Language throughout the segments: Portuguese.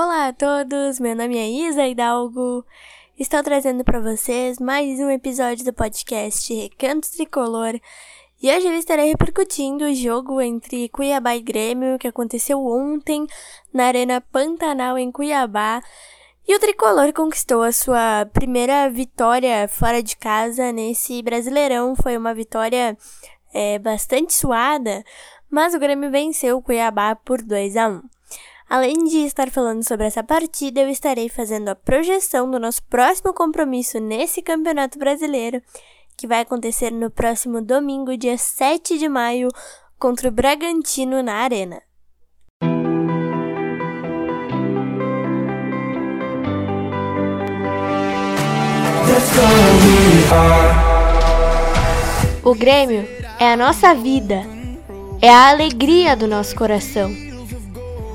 Olá a todos, meu nome é Isa Hidalgo. Estou trazendo para vocês mais um episódio do podcast Recanto Tricolor. E hoje eu estarei repercutindo o jogo entre Cuiabá e Grêmio que aconteceu ontem na Arena Pantanal em Cuiabá. E o tricolor conquistou a sua primeira vitória fora de casa nesse Brasileirão. Foi uma vitória é, bastante suada, mas o Grêmio venceu o Cuiabá por 2 a 1. Além de estar falando sobre essa partida, eu estarei fazendo a projeção do nosso próximo compromisso nesse Campeonato Brasileiro, que vai acontecer no próximo domingo, dia 7 de maio, contra o Bragantino na Arena. O Grêmio é a nossa vida, é a alegria do nosso coração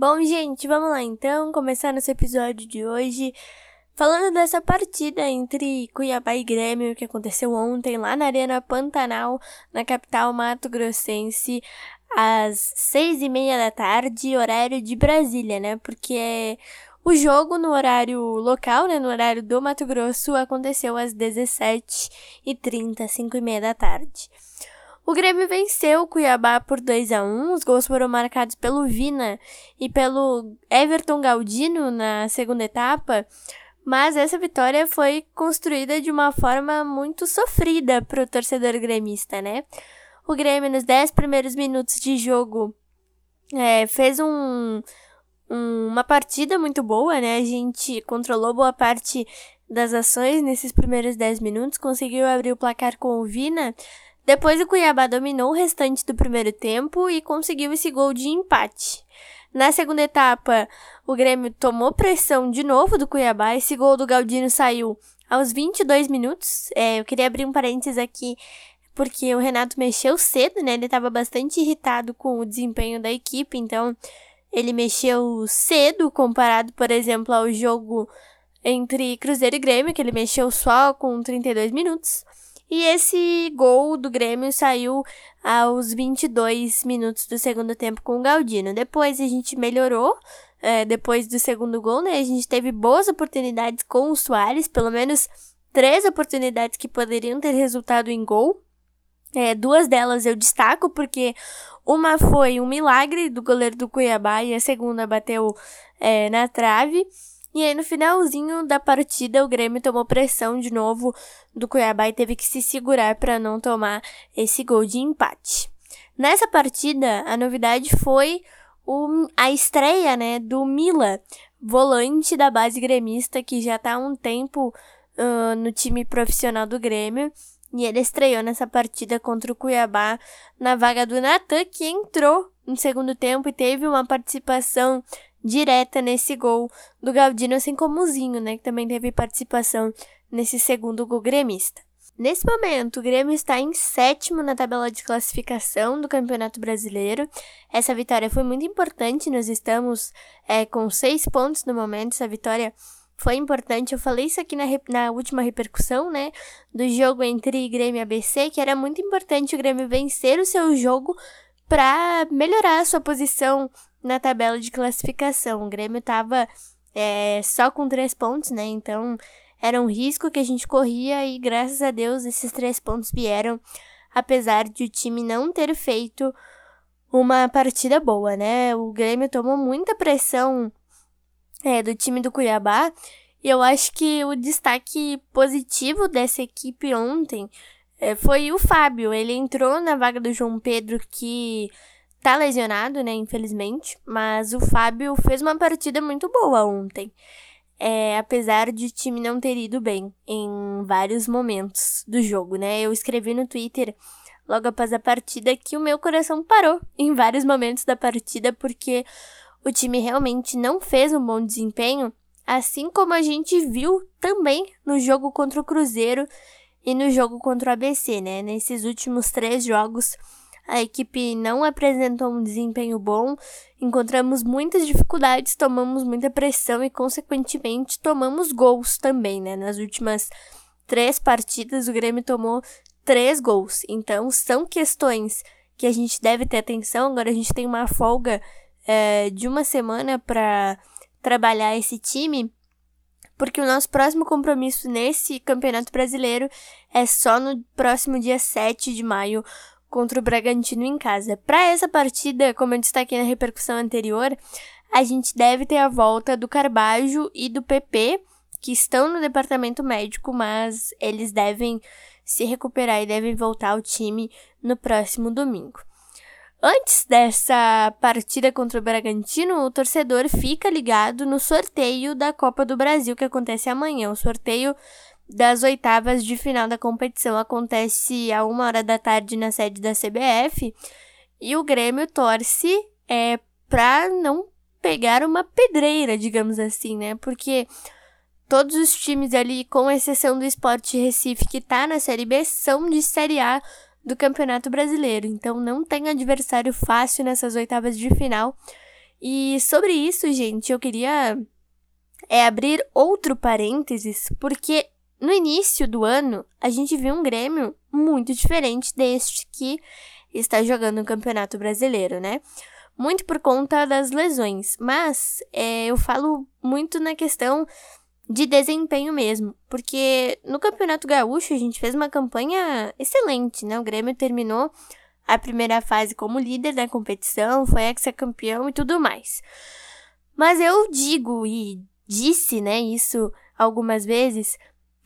Bom, gente, vamos lá então, começar nosso episódio de hoje falando dessa partida entre Cuiabá e Grêmio que aconteceu ontem lá na Arena Pantanal, na capital mato-grossense, às seis e meia da tarde, horário de Brasília, né? Porque o jogo no horário local, né, no horário do Mato Grosso, aconteceu às 17h30, 5 e meia da tarde. O Grêmio venceu o Cuiabá por 2 a 1 Os gols foram marcados pelo Vina e pelo Everton Galdino na segunda etapa. Mas essa vitória foi construída de uma forma muito sofrida para o torcedor gremista, né? O Grêmio, nos 10 primeiros minutos de jogo, é, fez um, um, uma partida muito boa, né? A gente controlou boa parte das ações nesses primeiros 10 minutos, conseguiu abrir o placar com o Vina depois o Cuiabá dominou o restante do primeiro tempo e conseguiu esse gol de empate. Na segunda etapa, o Grêmio tomou pressão de novo do Cuiabá. Esse gol do Galdino saiu aos 22 minutos. É, eu queria abrir um parênteses aqui, porque o Renato mexeu cedo, né? Ele estava bastante irritado com o desempenho da equipe, então ele mexeu cedo comparado, por exemplo, ao jogo entre Cruzeiro e Grêmio, que ele mexeu só com 32 minutos. E esse gol do Grêmio saiu aos 22 minutos do segundo tempo com o Galdino. Depois a gente melhorou. É, depois do segundo gol, né? A gente teve boas oportunidades com o Soares, pelo menos três oportunidades que poderiam ter resultado em gol. É, duas delas eu destaco porque uma foi um milagre do goleiro do Cuiabá e a segunda bateu é, na trave. E aí, no finalzinho da partida, o Grêmio tomou pressão de novo do Cuiabá e teve que se segurar para não tomar esse gol de empate. Nessa partida, a novidade foi o, a estreia né, do Mila, volante da base gremista, que já está há um tempo uh, no time profissional do Grêmio. E ele estreou nessa partida contra o Cuiabá na vaga do Natan, que entrou no segundo tempo e teve uma participação direta nesse gol do Galdino, assim como o Zinho, né, que também teve participação nesse segundo gol gremista. Nesse momento, o Grêmio está em sétimo na tabela de classificação do Campeonato Brasileiro. Essa vitória foi muito importante, nós estamos é, com seis pontos no momento. Essa vitória foi importante. Eu falei isso aqui na, na última repercussão, né? Do jogo entre Grêmio e ABC, que era muito importante o Grêmio vencer o seu jogo para melhorar a sua posição na tabela de classificação. O Grêmio estava é, só com três pontos, né? Então era um risco que a gente corria e graças a Deus esses três pontos vieram, apesar de o time não ter feito uma partida boa, né? O Grêmio tomou muita pressão é, do time do Cuiabá e eu acho que o destaque positivo dessa equipe ontem é, foi o Fábio. Ele entrou na vaga do João Pedro, que tá lesionado, né, infelizmente. Mas o Fábio fez uma partida muito boa ontem. É, apesar de o time não ter ido bem em vários momentos do jogo, né? Eu escrevi no Twitter logo após a partida que o meu coração parou em vários momentos da partida porque o time realmente não fez um bom desempenho, assim como a gente viu também no jogo contra o Cruzeiro e no jogo contra o ABC, né? Nesses últimos três jogos, a equipe não apresentou um desempenho bom, encontramos muitas dificuldades, tomamos muita pressão e, consequentemente, tomamos gols também, né? Nas últimas três partidas, o Grêmio tomou três gols. Então, são questões que a gente deve ter atenção. Agora, a gente tem uma folga é, de uma semana para trabalhar esse time, porque o nosso próximo compromisso nesse Campeonato Brasileiro é só no próximo dia 7 de maio contra o Bragantino em casa. Para essa partida, como eu destaquei na repercussão anterior, a gente deve ter a volta do Carbajo e do PP, que estão no departamento médico, mas eles devem se recuperar e devem voltar ao time no próximo domingo. Antes dessa partida contra o Bragantino, o torcedor fica ligado no sorteio da Copa do Brasil que acontece amanhã. O sorteio das oitavas de final da competição acontece a uma hora da tarde na sede da CBF e o Grêmio torce é, para não pegar uma pedreira, digamos assim, né? Porque todos os times ali, com exceção do Sport Recife, que está na Série B, são de Série A do Campeonato Brasileiro. Então não tem adversário fácil nessas oitavas de final. E sobre isso, gente, eu queria é abrir outro parênteses, porque no início do ano a gente viu um Grêmio muito diferente deste que está jogando no Campeonato Brasileiro, né? Muito por conta das lesões, mas é, eu falo muito na questão de desempenho mesmo, porque no Campeonato Gaúcho a gente fez uma campanha excelente, né? O Grêmio terminou a primeira fase como líder da competição, foi ex-campeão e tudo mais. Mas eu digo e disse, né, isso algumas vezes,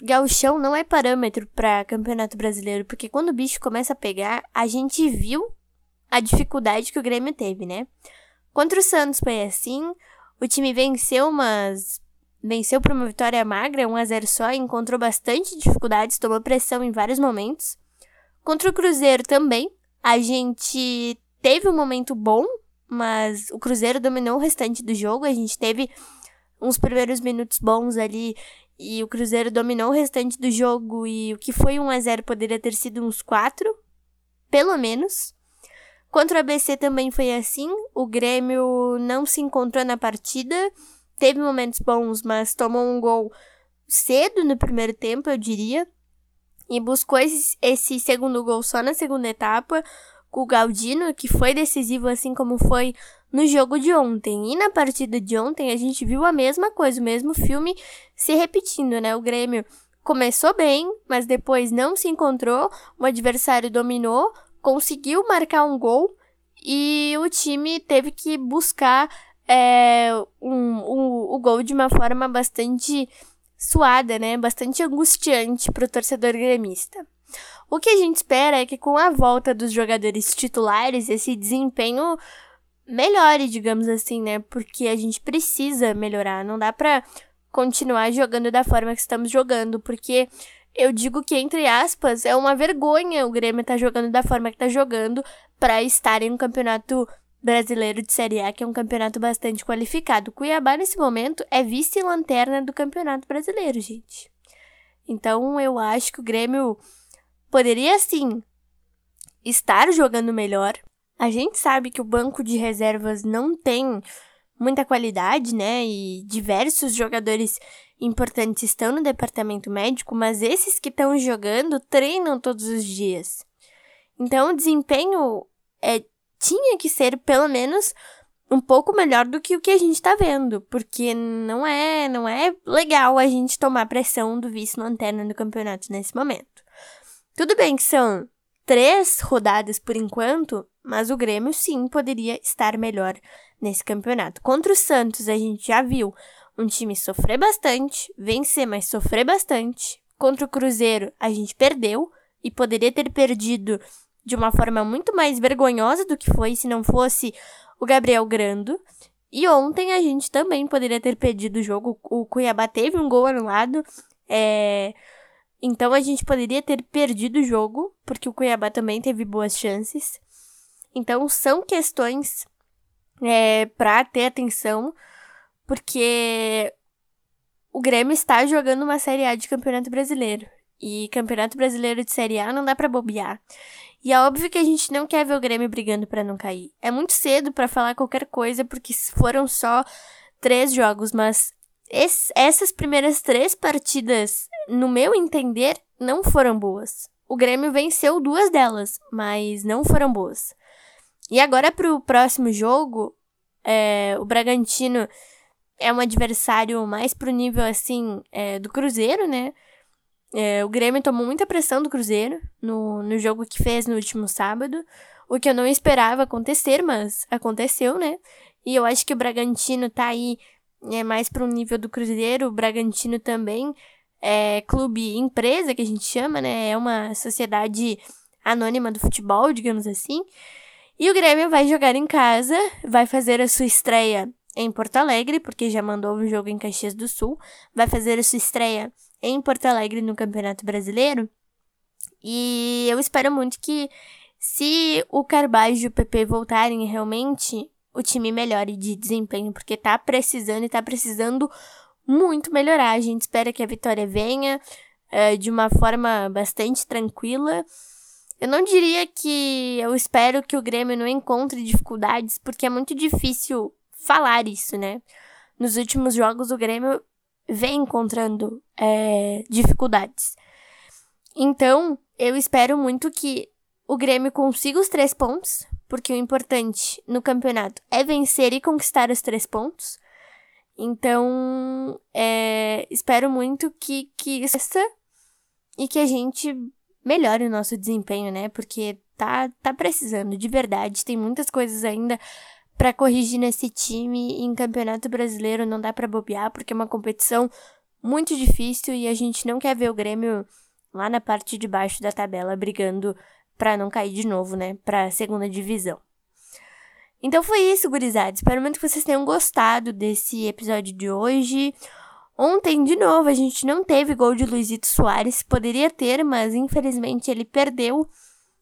gauchão não é parâmetro para Campeonato Brasileiro, porque quando o bicho começa a pegar, a gente viu a dificuldade que o Grêmio teve, né? Contra o Santos foi assim, o time venceu umas venceu por uma vitória magra, 1 a 0 só, encontrou bastante dificuldades, tomou pressão em vários momentos. Contra o Cruzeiro também, a gente teve um momento bom, mas o Cruzeiro dominou o restante do jogo, a gente teve uns primeiros minutos bons ali e o Cruzeiro dominou o restante do jogo e o que foi 1 a 0 poderia ter sido uns 4, pelo menos. Contra o ABC também foi assim, o Grêmio não se encontrou na partida, teve momentos bons, mas tomou um gol cedo no primeiro tempo, eu diria. E buscou esse, esse segundo gol só na segunda etapa, com o Galdino, que foi decisivo, assim como foi no jogo de ontem. E na partida de ontem a gente viu a mesma coisa, o mesmo filme se repetindo, né? O Grêmio começou bem, mas depois não se encontrou, o adversário dominou, conseguiu marcar um gol e o time teve que buscar é, um, um, o gol de uma forma bastante suada, né? Bastante angustiante para o torcedor gremista. O que a gente espera é que com a volta dos jogadores titulares, esse desempenho melhore, digamos assim, né? Porque a gente precisa melhorar. Não dá para continuar jogando da forma que estamos jogando, porque eu digo que, entre aspas, é uma vergonha o Grêmio estar tá jogando da forma que está jogando para estar em um campeonato brasileiro de Série A, que é um campeonato bastante qualificado. Cuiabá, nesse momento, é vice-lanterna do Campeonato Brasileiro, gente. Então, eu acho que o Grêmio poderia, sim, estar jogando melhor. A gente sabe que o banco de reservas não tem muita qualidade, né? E diversos jogadores importantes estão no departamento médico, mas esses que estão jogando treinam todos os dias. Então, o desempenho é tinha que ser pelo menos um pouco melhor do que o que a gente tá vendo, porque não é, não é legal a gente tomar pressão do vice-lanterna do campeonato nesse momento. Tudo bem que são três rodadas por enquanto, mas o Grêmio sim poderia estar melhor nesse campeonato. Contra o Santos, a gente já viu um time sofrer bastante, vencer, mas sofrer bastante. Contra o Cruzeiro, a gente perdeu e poderia ter perdido de uma forma muito mais vergonhosa do que foi se não fosse o Gabriel Grando. E ontem a gente também poderia ter perdido o jogo. O Cuiabá teve um gol anulado. É... Então a gente poderia ter perdido o jogo, porque o Cuiabá também teve boas chances. Então são questões é, para ter atenção, porque o Grêmio está jogando uma Série A de Campeonato Brasileiro. E Campeonato Brasileiro de Série A não dá para bobear. E é óbvio que a gente não quer ver o Grêmio brigando para não cair. É muito cedo para falar qualquer coisa, porque foram só três jogos, mas esse, essas primeiras três partidas, no meu entender, não foram boas. O Grêmio venceu duas delas, mas não foram boas. E agora pro próximo jogo, é, o Bragantino é um adversário mais pro nível assim é, do Cruzeiro, né? É, o Grêmio tomou muita pressão do Cruzeiro no, no jogo que fez no último sábado, o que eu não esperava acontecer, mas aconteceu, né? E eu acho que o Bragantino tá aí é, mais para um nível do Cruzeiro, o Bragantino também é clube empresa, que a gente chama, né? É uma sociedade anônima do futebol, digamos assim. E o Grêmio vai jogar em casa, vai fazer a sua estreia em Porto Alegre, porque já mandou um jogo em Caxias do Sul, vai fazer a sua estreia em Porto Alegre no Campeonato Brasileiro. E eu espero muito que, se o Carbajo e o PP voltarem realmente, o time melhore de desempenho, porque tá precisando e tá precisando muito melhorar. A gente espera que a vitória venha uh, de uma forma bastante tranquila. Eu não diria que eu espero que o Grêmio não encontre dificuldades, porque é muito difícil falar isso, né? Nos últimos jogos, o Grêmio vem encontrando é, dificuldades. Então, eu espero muito que o Grêmio consiga os três pontos, porque o importante no campeonato é vencer e conquistar os três pontos. Então, é, espero muito que, que isso e que a gente melhore o nosso desempenho, né? Porque tá, tá precisando, de verdade. Tem muitas coisas ainda para corrigir nesse time em Campeonato Brasileiro não dá para bobear porque é uma competição muito difícil e a gente não quer ver o Grêmio lá na parte de baixo da tabela brigando para não cair de novo, né, para segunda divisão. Então foi isso, gurizada. Espero muito que vocês tenham gostado desse episódio de hoje. Ontem, de novo, a gente não teve gol de Luizito Soares. Poderia ter, mas infelizmente ele perdeu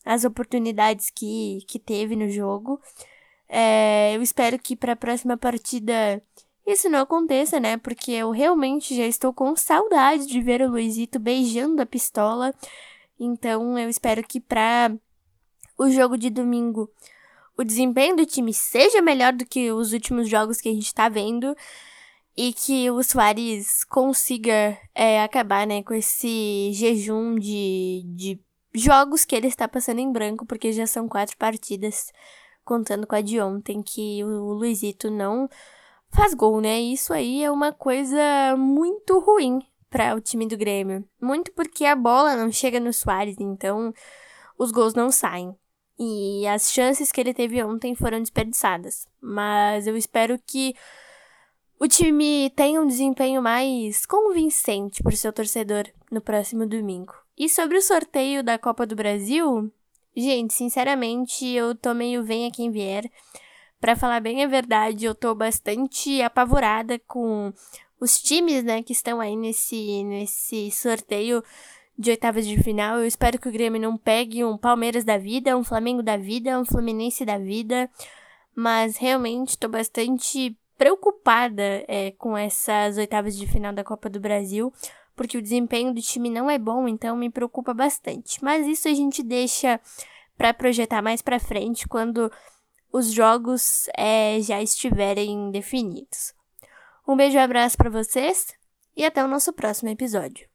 as oportunidades que, que teve no jogo. É, eu espero que para a próxima partida isso não aconteça, né? Porque eu realmente já estou com saudade de ver o Luizito beijando a pistola. Então eu espero que para o jogo de domingo o desempenho do time seja melhor do que os últimos jogos que a gente está vendo e que o Soares consiga é, acabar né, com esse jejum de, de jogos que ele está passando em branco, porque já são quatro partidas contando com a de ontem, que o Luizito não faz gol, né? Isso aí é uma coisa muito ruim para o time do Grêmio. Muito porque a bola não chega no Soares, então os gols não saem. E as chances que ele teve ontem foram desperdiçadas. Mas eu espero que o time tenha um desempenho mais convincente para o seu torcedor no próximo domingo. E sobre o sorteio da Copa do Brasil, Gente, sinceramente, eu tô meio venha quem vier. Para falar bem a verdade, eu tô bastante apavorada com os times, né, que estão aí nesse, nesse sorteio de oitavas de final. Eu espero que o Grêmio não pegue um Palmeiras da vida, um Flamengo da vida, um Fluminense da vida. Mas realmente tô bastante preocupada é, com essas oitavas de final da Copa do Brasil porque o desempenho do time não é bom, então me preocupa bastante. Mas isso a gente deixa para projetar mais para frente quando os jogos é, já estiverem definidos. Um beijo e abraço para vocês e até o nosso próximo episódio.